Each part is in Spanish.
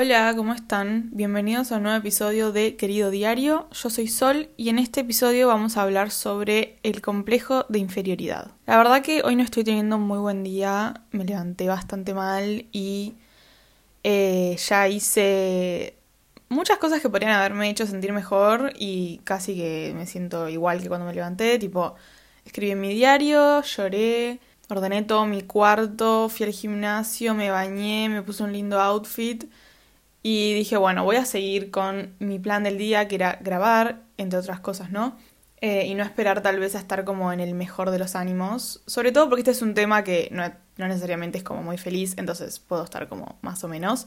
Hola, ¿cómo están? Bienvenidos a un nuevo episodio de Querido Diario. Yo soy Sol y en este episodio vamos a hablar sobre el complejo de inferioridad. La verdad que hoy no estoy teniendo un muy buen día, me levanté bastante mal y eh, ya hice muchas cosas que podrían haberme hecho sentir mejor y casi que me siento igual que cuando me levanté, tipo, escribí en mi diario, lloré, ordené todo mi cuarto, fui al gimnasio, me bañé, me puse un lindo outfit y dije, bueno, voy a seguir con mi plan del día, que era grabar, entre otras cosas, ¿no? Eh, y no esperar tal vez a estar como en el mejor de los ánimos. Sobre todo porque este es un tema que no, no necesariamente es como muy feliz, entonces puedo estar como más o menos.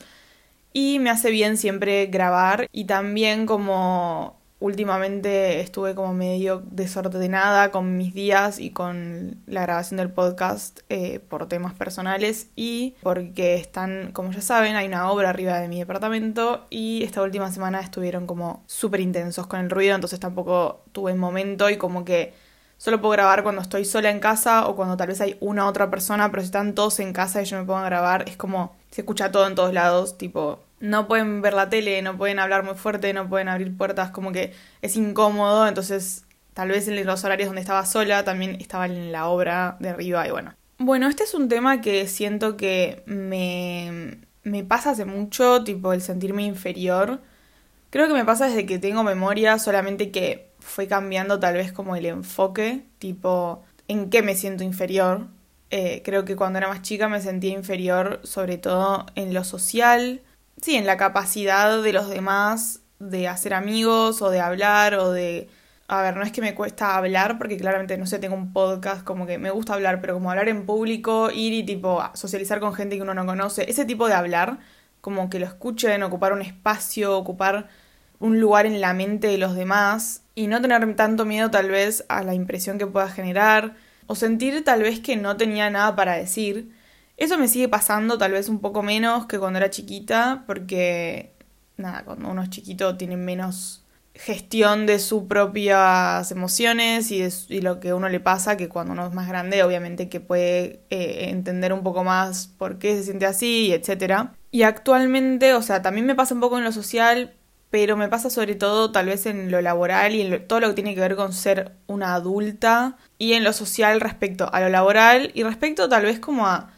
Y me hace bien siempre grabar y también como últimamente estuve como medio desordenada con mis días y con la grabación del podcast eh, por temas personales y porque están, como ya saben, hay una obra arriba de mi departamento y esta última semana estuvieron como súper intensos con el ruido, entonces tampoco tuve momento y como que solo puedo grabar cuando estoy sola en casa o cuando tal vez hay una otra persona, pero si están todos en casa y yo me pongo a grabar, es como se escucha todo en todos lados, tipo no pueden ver la tele, no pueden hablar muy fuerte, no pueden abrir puertas, como que es incómodo, entonces tal vez en los horarios donde estaba sola también estaba en la obra de arriba y bueno. Bueno, este es un tema que siento que me, me pasa hace mucho, tipo el sentirme inferior. Creo que me pasa desde que tengo memoria, solamente que fue cambiando tal vez como el enfoque, tipo en qué me siento inferior. Eh, creo que cuando era más chica me sentía inferior sobre todo en lo social, sí, en la capacidad de los demás de hacer amigos o de hablar o de... A ver, no es que me cuesta hablar porque claramente, no sé, tengo un podcast como que me gusta hablar, pero como hablar en público, ir y tipo socializar con gente que uno no conoce, ese tipo de hablar, como que lo escuchen, ocupar un espacio, ocupar un lugar en la mente de los demás y no tener tanto miedo tal vez a la impresión que pueda generar o sentir tal vez que no tenía nada para decir eso me sigue pasando tal vez un poco menos que cuando era chiquita, porque, nada, cuando uno es chiquito tiene menos gestión de sus propias emociones y, de, lo que uno le pasa que cuando uno es más grande, obviamente que puede eh, entender un poco más por qué se siente así, etc. Y actualmente, o sea, también me pasa un poco en lo social, pero me pasa sobre todo tal vez en lo laboral y en todo lo que tiene que ver con ser una adulta y en lo social respecto a lo laboral y respecto tal vez como a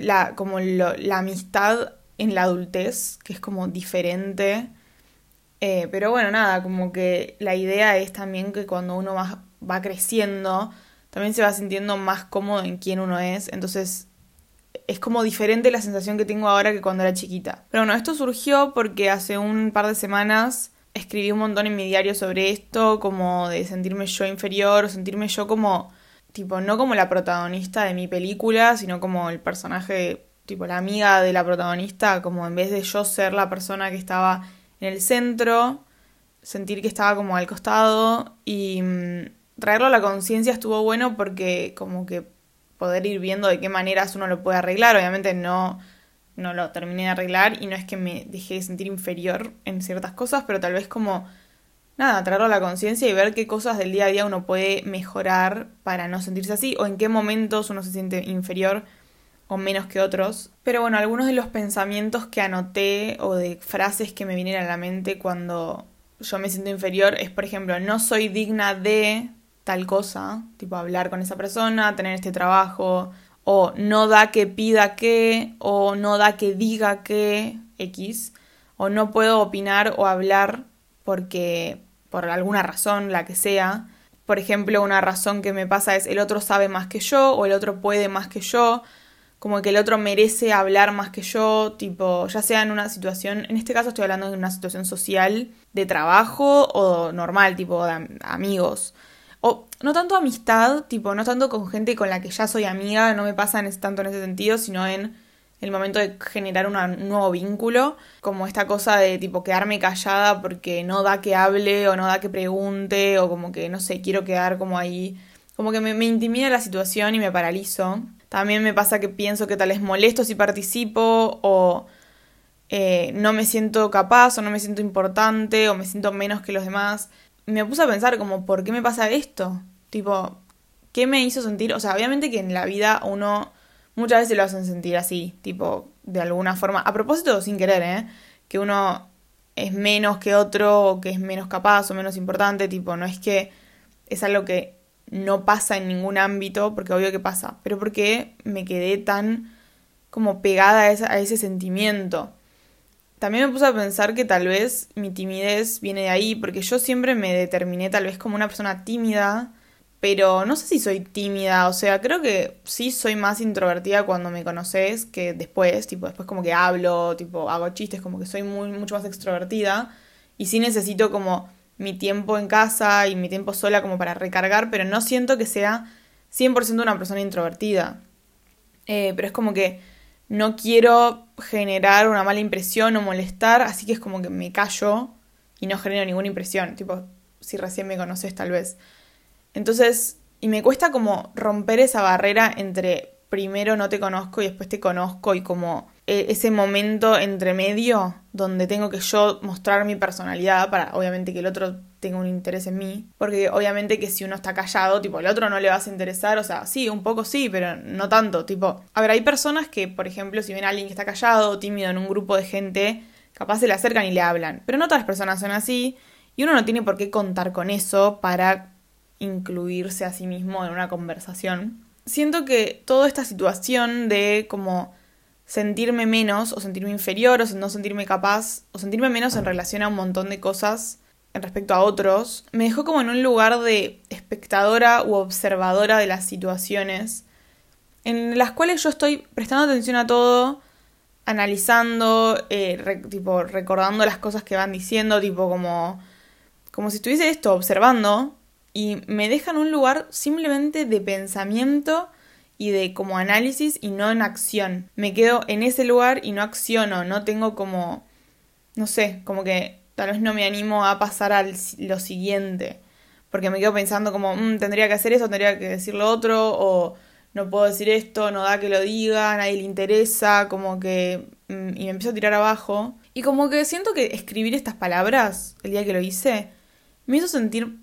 la, como la amistad en la adultez, que es como diferente. Eh, pero bueno, nada, como que la idea es también que cuando uno va, va creciendo, también se va sintiendo más cómodo en quién uno es. Entonces es como diferente la sensación que tengo ahora que cuando era chiquita. Pero bueno, esto surgió porque hace un par de semanas escribí un montón en mi diario sobre esto, como de sentirme yo inferior, o sentirme yo como tipo, no como la protagonista de mi película, sino como el personaje, tipo, la amiga de la protagonista, como en vez de yo ser la persona que estaba en el centro, sentir que estaba como al costado y mm, traerlo a la conciencia estuvo bueno porque como que poder ir viendo de qué maneras uno lo puede arreglar, obviamente no no lo terminé de arreglar y no es que me dejé de sentir inferior en ciertas cosas, pero tal vez como nada, traerlo a la conciencia y ver qué cosas del día a día uno puede mejorar para no sentirse así o en qué momentos uno se siente inferior o menos que otros. Pero bueno, algunos de los pensamientos que anoté o de frases que me vienen a la mente cuando yo me siento inferior es, por ejemplo, no soy digna de tal cosa, tipo hablar con esa persona, tener este trabajo, o no da que pida que, o no da que diga que X, o no puedo opinar o hablar porque por alguna razón, la que sea. Por ejemplo, una razón que me pasa es el otro sabe más que yo o el otro puede más que yo, como que el otro merece hablar más que yo, tipo, ya sea en una situación, en este caso estoy hablando de una situación social, de trabajo o normal, tipo de amigos. O no tanto amistad, tipo, no tanto con gente con la que ya soy amiga, no me pasa tanto en ese sentido, sino en el momento de generar un nuevo vínculo, como esta cosa de tipo quedarme callada porque no da que hable o no da que pregunte o como que no sé, quiero quedar como ahí, como que me, intimida la situación y me paralizo. También me pasa que pienso que tal vez molesto si participo o eh, no me siento capaz o no me siento importante o me siento menos que los demás. Me puse a pensar como, ¿por qué me pasa esto? Tipo, ¿qué me hizo sentir? O sea, obviamente que en la vida uno muchas veces lo hacen sentir así, tipo, de alguna forma, a propósito sin querer, ¿eh? que uno es menos que otro o que es menos capaz o menos importante, tipo, no es que es algo que no pasa en ningún ámbito, porque obvio que pasa, pero porque me quedé tan como pegada a, a ese sentimiento. También me puse a pensar que tal vez mi timidez viene de ahí, porque yo siempre me determiné tal vez como una persona tímida, pero no sé si soy tímida, o sea, creo que sí soy más introvertida cuando me conoces que después, tipo, después como que hablo, tipo, hago chistes, como que soy muy, mucho más extrovertida, y sí necesito como mi tiempo en casa y mi tiempo sola como para recargar, pero no siento que sea 100% una persona introvertida. Eh, pero es como que no quiero generar una mala impresión o molestar, así que es como que me callo y no genero ninguna impresión, tipo, si recién me conoces tal vez. Entonces, y me cuesta como romper esa barrera entre primero no te conozco y después te conozco y como e, ese momento entre medio donde tengo que yo mostrar mi personalidad para obviamente que el otro tenga un interés en mí, porque obviamente que si uno está callado, tipo, el otro no le vas a interesar, o sea, sí, un poco sí, pero no tanto, tipo, a ver, hay personas que, por ejemplo, si ven a alguien que está callado o tímido en un grupo de gente, capaz se le acercan y le hablan, pero no todas las personas son así, y uno no tiene por qué contar con eso para incluirse a sí mismo en una conversación. Siento que toda esta situación de como sentirme menos o sentirme inferior o no sentirme capaz o sentirme menos en relación a un montón de cosas en respecto a otros, me dejó como en un lugar de espectadora u observadora de las situaciones en las cuales yo estoy prestando atención a todo, analizando, eh, tipo recordando las cosas que van diciendo, tipo como como si estuviese esto observando y me deja en un lugar simplemente de pensamiento y de como análisis y no en acción. Me quedo en ese lugar y no acciono, no tengo como, no sé, como que tal vez no me animo a pasar a lo siguiente, porque me quedo pensando como, mm, tendría que hacer eso, tendría que decir lo otro, o no puedo decir esto, no da que lo diga, a nadie le interesa, como que... Mm, y me empiezo a tirar abajo. Y como que siento que escribir estas palabras, el día que lo hice, me hizo sentir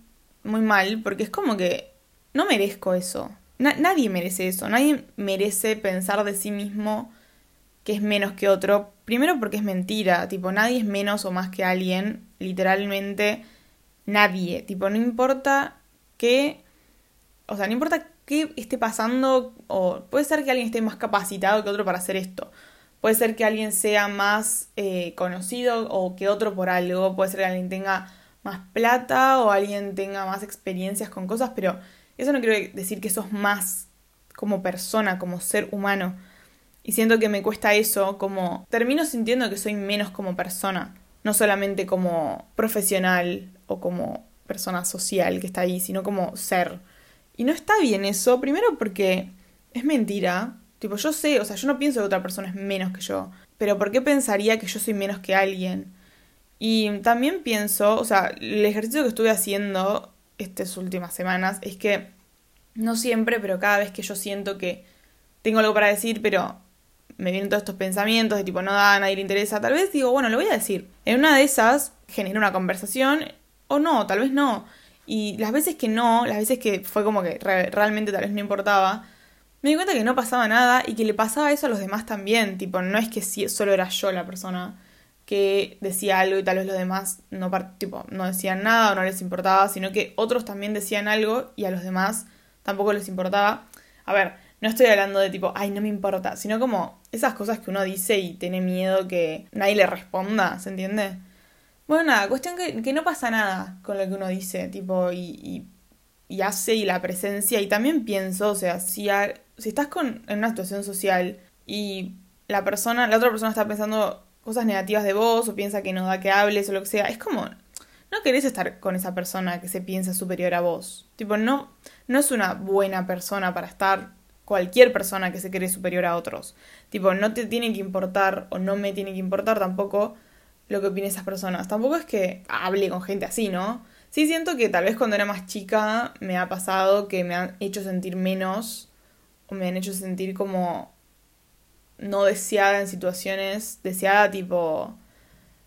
muy mal, porque es como que no merezco eso nadie merece eso, nadie merece pensar de sí mismo que es menos que otro. Primero porque es mentira, tipo, nadie es menos o más que alguien, literalmente nadie, tipo, no importa qué, o sea, no importa qué esté pasando, o puede ser que alguien esté más capacitado que otro para hacer esto. Puede ser que alguien sea más eh, conocido o que otro por algo. Puede ser que alguien tenga más plata o alguien tenga más experiencias con cosas, pero eso no quiere decir que sos más como persona, como ser humano. Y siento que me cuesta eso, como termino sintiendo que soy menos como persona, no solamente como profesional o como persona social que está ahí, sino como ser. Y no está bien eso, primero porque es mentira. Tipo, yo sé, o sea, yo no pienso que otra persona es menos que yo, pero ¿por qué pensaría que yo soy menos que alguien? Y también pienso, o sea, el ejercicio que estuve haciendo estas últimas semanas es que no siempre, pero cada vez que yo siento que tengo algo para decir, pero me vienen todos estos pensamientos de tipo no da, a nadie le interesa, tal vez digo, bueno, lo voy a decir. En una de esas genera una conversación o no, tal vez no. Y las veces que no, las veces que fue como que realmente tal vez no importaba, me di cuenta que no pasaba nada y que le pasaba eso a los demás también. Tipo, no es que solo era yo la persona que decía algo y tal vez los demás no, tipo, no decían nada o no les importaba, sino que otros también decían algo y a los demás tampoco les importaba. A ver, no estoy hablando de tipo, ay, no me importa, sino como esas cosas que uno dice y tiene miedo que nadie le responda, ¿se entiende? Bueno, nada, cuestión que, no pasa nada con lo que uno dice, tipo, y, y, hace y la presencia. Y también pienso, o sea, si, si estás con, en una situación social y la persona, la otra persona está pensando cosas negativas de vos o piensa que no da que hables o lo que sea, es como, no querés estar con esa persona que se piensa superior a vos. Tipo, no, no es una buena persona para estar cualquier persona que se cree superior a otros. Tipo, no te tiene que importar o no me tiene que importar tampoco lo que opinen esas personas. Tampoco es que hable con gente así, ¿no? Sí siento que tal vez cuando era más chica me ha pasado que me han hecho sentir menos o me han hecho sentir como no deseada en situaciones, deseada tipo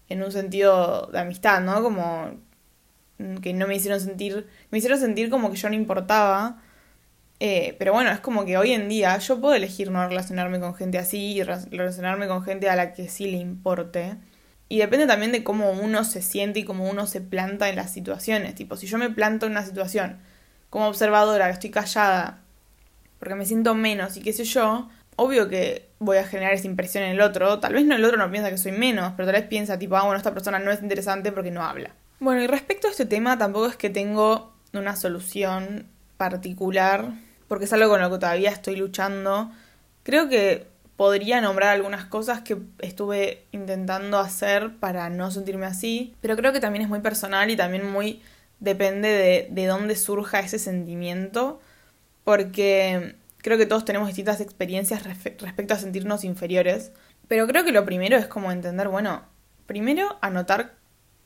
en un sentido de amistad, ¿no? Como que no me hicieron sentir, me hicieron sentir como que yo no importaba. Eh, pero bueno, es como que hoy en día yo puedo elegir no relacionarme con gente así y relacionarme con gente a la que sí le importe. Y depende también de cómo uno se siente y cómo uno se planta en las situaciones. Tipo, si yo me planto en una situación como observadora, que estoy callada, porque me siento menos y qué sé yo, obvio que voy a generar esa impresión en el otro. Tal vez no el otro no piensa que soy menos, pero tal vez piensa tipo, ah, bueno, esta persona no es interesante porque no habla. Bueno, y respecto a este tema, tampoco es que tengo una solución particular, porque es algo con lo que todavía estoy luchando. Creo que podría nombrar algunas cosas que estuve intentando hacer para no sentirme así, pero creo que también es muy personal y también muy depende de, de dónde surja ese sentimiento, porque creo que todos tenemos distintas experiencias respecto a sentirnos inferiores, pero creo que lo primero es como entender, bueno, primero anotar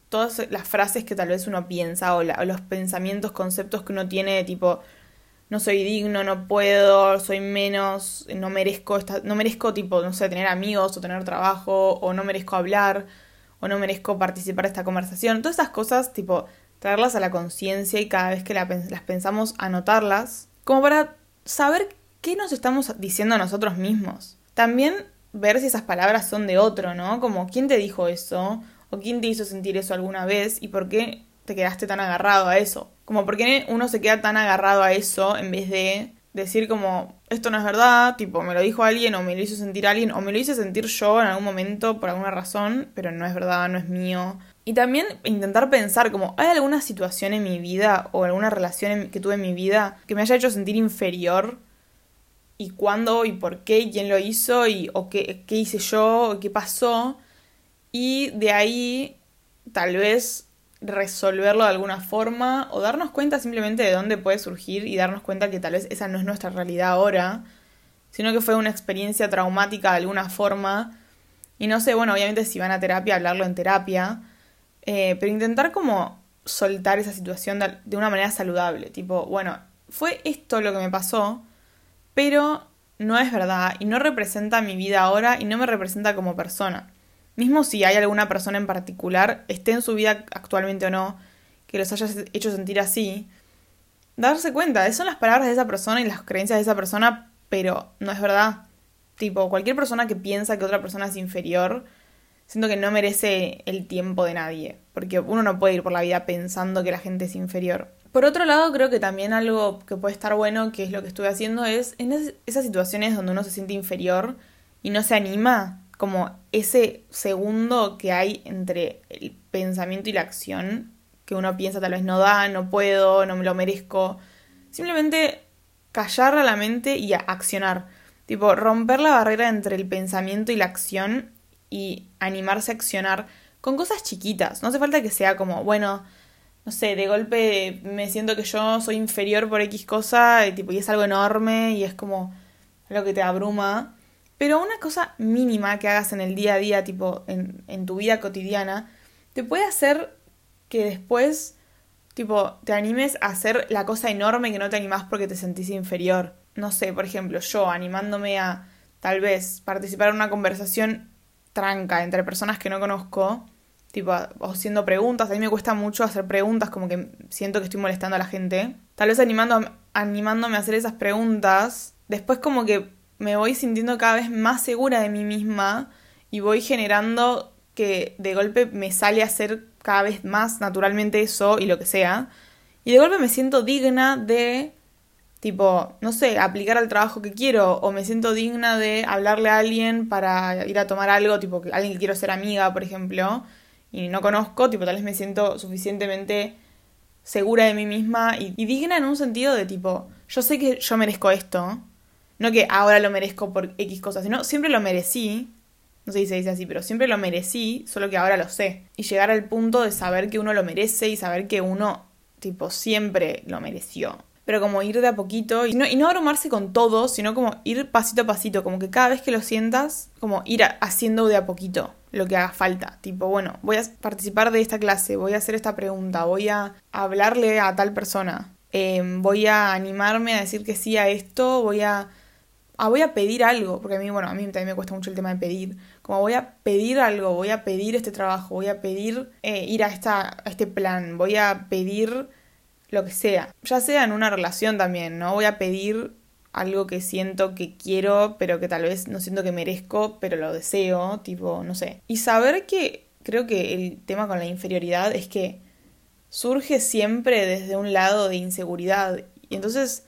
todas las frases que tal vez uno piensa o, los pensamientos, conceptos que uno tiene de tipo, no soy digno, no puedo, soy menos, no merezco, esta, no merezco tipo, no sé, tener amigos o tener trabajo, o no merezco hablar, o no merezco participar de esta conversación. Todas esas cosas, tipo, traerlas a la conciencia y cada vez que las pensamos anotarlas, como para saber qué nos estamos diciendo a nosotros mismos. También ver si esas palabras son de otro, ¿no? Como quién te dijo eso, o quién te hizo sentir eso alguna vez y por qué te quedaste tan agarrado a eso. Como por qué uno se queda tan agarrado a eso en vez de decir como esto no es verdad, tipo me lo dijo alguien o me lo hizo sentir alguien o me lo hice sentir yo en algún momento por alguna razón, pero no es verdad, no es mío. Y también intentar pensar como hay alguna situación en mi vida o alguna relación que tuve en mi vida que me haya hecho sentir inferior y cuándo y por qué y quién lo hizo y o qué, qué hice yo o qué pasó y de ahí tal vez resolverlo de alguna forma o darnos cuenta simplemente de dónde puede surgir y darnos cuenta que tal vez esa no es nuestra realidad ahora, sino que fue una experiencia traumática de alguna forma. Y no sé, bueno, obviamente si van a terapia, hablarlo en terapia, eh, pero intentar como soltar esa situación de, de una manera saludable, tipo, bueno, fue esto lo que me pasó, pero no es verdad y no representa mi vida ahora y no me representa como persona mismo si hay alguna persona en particular, esté en su vida actualmente o no, que los haya hecho sentir así, darse cuenta, son las palabras de esa persona y las creencias de esa persona, pero no es verdad. Tipo, cualquier persona que piensa que otra persona es inferior, siento que no merece el tiempo de nadie, porque uno no puede ir por la vida pensando que la gente es inferior. Por otro lado, creo que también algo que puede estar bueno, que es lo que estuve haciendo, es en esas situaciones donde uno se siente inferior y no se anima, como ese segundo que hay entre el pensamiento y la acción, que uno piensa tal vez no da, no puedo, no me lo merezco. Simplemente callar a la mente y accionar. Tipo, romper la barrera entre el pensamiento y la acción y animarse a accionar con cosas chiquitas. No hace falta que sea como, bueno, no sé, de golpe me siento que yo soy inferior por X cosa y, tipo, y es algo enorme y es como algo que te abruma. Pero una cosa mínima que hagas en el día a día, tipo en, tu vida cotidiana, te puede hacer que después, tipo, te animes a hacer la cosa enorme que no te animás porque te sentís inferior. No sé, por ejemplo, yo animándome a tal vez participar en una conversación tranca entre personas que no conozco, tipo, haciendo preguntas. A mí me cuesta mucho hacer preguntas, como que siento que estoy molestando a la gente. Tal vez animando, animándome a hacer esas preguntas, después como que me voy sintiendo cada vez más segura de mí misma y voy generando que de golpe me sale a hacer cada vez más naturalmente eso y lo que sea. Y de golpe me siento digna de, tipo, no sé, aplicar al trabajo que quiero. O me siento digna de hablarle a alguien para ir a tomar algo, tipo, alguien que quiero ser amiga, por ejemplo. Y no conozco, tipo, tal vez me siento suficientemente segura de mí misma y, digna en un sentido de tipo, yo sé que yo merezco esto no que ahora lo merezco por X cosas, sino siempre lo merecí. No sé si se dice así, pero siempre lo merecí, solo que ahora lo sé. Y llegar al punto de saber que uno lo merece y saber que uno, tipo, siempre lo mereció. Pero como ir de a poquito y no, y no abrumarse con todo, sino como ir pasito a pasito, como que cada vez que lo sientas, como ir haciendo de a poquito lo que haga falta. Tipo, bueno, voy a participar de esta clase, voy a hacer esta pregunta, voy a hablarle a tal persona, em, voy a animarme a decir que sí a esto, voy a ah, voy a pedir algo, porque a mí, bueno, a mí también me cuesta mucho el tema de pedir, como voy a pedir algo, voy a pedir este trabajo, voy a pedir eh, ir a, esta, a este plan, voy a pedir lo que sea, ya sea en una relación también, ¿no? Voy a pedir algo que siento que quiero, pero que tal vez no siento que merezco, pero lo deseo, tipo, no sé. Y saber que creo que el tema con la inferioridad es que surge siempre desde un lado de inseguridad y entonces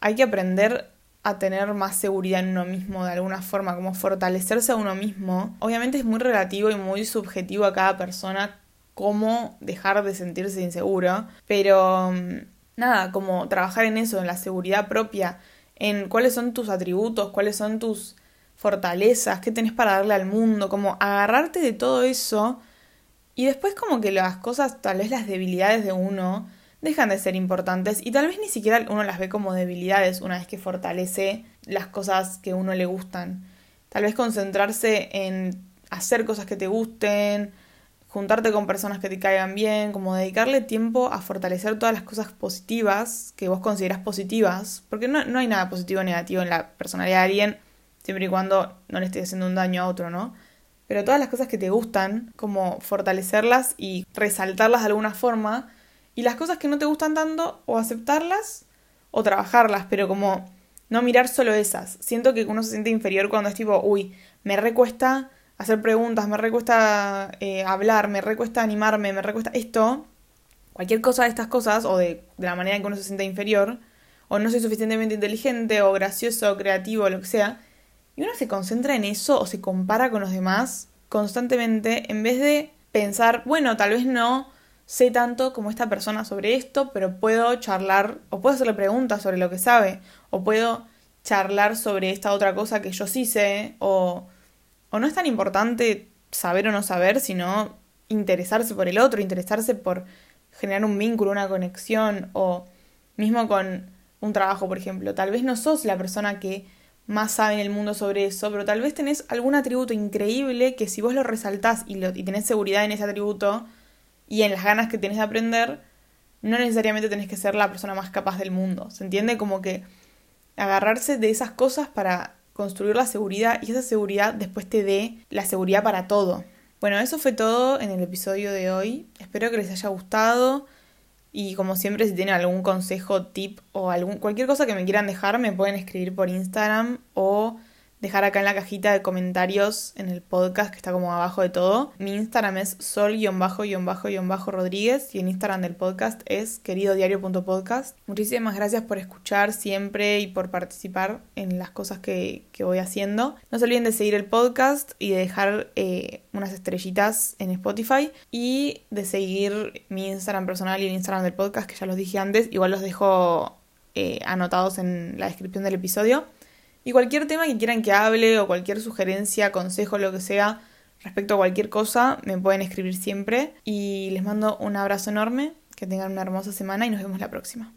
hay que aprender a tener más seguridad en uno mismo de alguna forma, como fortalecerse a uno mismo. Obviamente es muy relativo y muy subjetivo a cada persona cómo dejar de sentirse inseguro, pero mm, nada, como trabajar en eso, en la seguridad propia, en cuáles son tus atributos, cuáles son tus fortalezas, qué tenés para darle al mundo, como agarrarte de todo eso y después como que las cosas, tal vez las debilidades de uno, dejan de ser importantes y tal vez ni siquiera uno las ve como debilidades una vez que fortalece las cosas que a uno le gustan. Tal vez concentrarse en hacer cosas que te gusten, juntarte con personas que te caigan bien, como dedicarle tiempo a fortalecer todas las cosas positivas que vos consideras positivas, porque no, no hay nada positivo o negativo en la personalidad de alguien, siempre y cuando no le estés haciendo un daño a otro, ¿no? Pero todas las cosas que te gustan, como fortalecerlas y resaltarlas de alguna forma, y las cosas que no te gustan tanto, o aceptarlas o trabajarlas, pero como no mirar solo esas. Siento que uno se siente inferior cuando es tipo, uy, me recuesta hacer preguntas, me recuesta eh, hablar, me recuesta animarme, me recuesta esto. Cualquier cosa de estas cosas, o de, de la manera en que uno se siente inferior, o no soy suficientemente inteligente, o gracioso, o creativo, o lo que sea, y uno se concentra en eso o se compara con los demás constantemente en vez de pensar, bueno, tal vez no sé tanto como esta persona sobre esto, pero puedo charlar o puedo hacerle preguntas sobre lo que sabe o puedo charlar sobre esta otra cosa que yo sí sé o, o no es tan importante saber o no saber, sino interesarse por el otro, interesarse por generar un vínculo, una conexión o mismo con un trabajo, por ejemplo. Tal vez no sos la persona que más sabe en el mundo sobre eso, pero tal vez tenés algún atributo increíble que si vos lo resaltás y, lo, tenés seguridad en ese atributo, y en las ganas que tienes de aprender, no necesariamente tenés que ser la persona más capaz del mundo. ¿Se entiende? Como que agarrarse de esas cosas para construir la seguridad y esa seguridad después te dé la seguridad para todo. Bueno, eso fue todo en el episodio de hoy. Espero que les haya gustado. Y como siempre, si tienen algún consejo, tip o algún, cualquier cosa que me quieran dejar, me pueden escribir por Instagram o dejar acá en la cajita de comentarios en el podcast que está como abajo de todo. Mi Instagram es sol-rodríguez y el Instagram del podcast es queridodiario.podcast. Muchísimas gracias por escuchar siempre y por participar en las cosas que, voy haciendo. No se olviden de seguir el podcast y de dejar eh, unas estrellitas en Spotify y de seguir mi Instagram personal y el Instagram del podcast que ya los dije antes. Igual los dejo eh, anotados en la descripción del episodio. Y cualquier tema que quieran que hable o cualquier sugerencia, consejo, lo que sea, respecto a cualquier cosa, me pueden escribir siempre. Y les mando un abrazo enorme, que tengan una hermosa semana y nos vemos la próxima.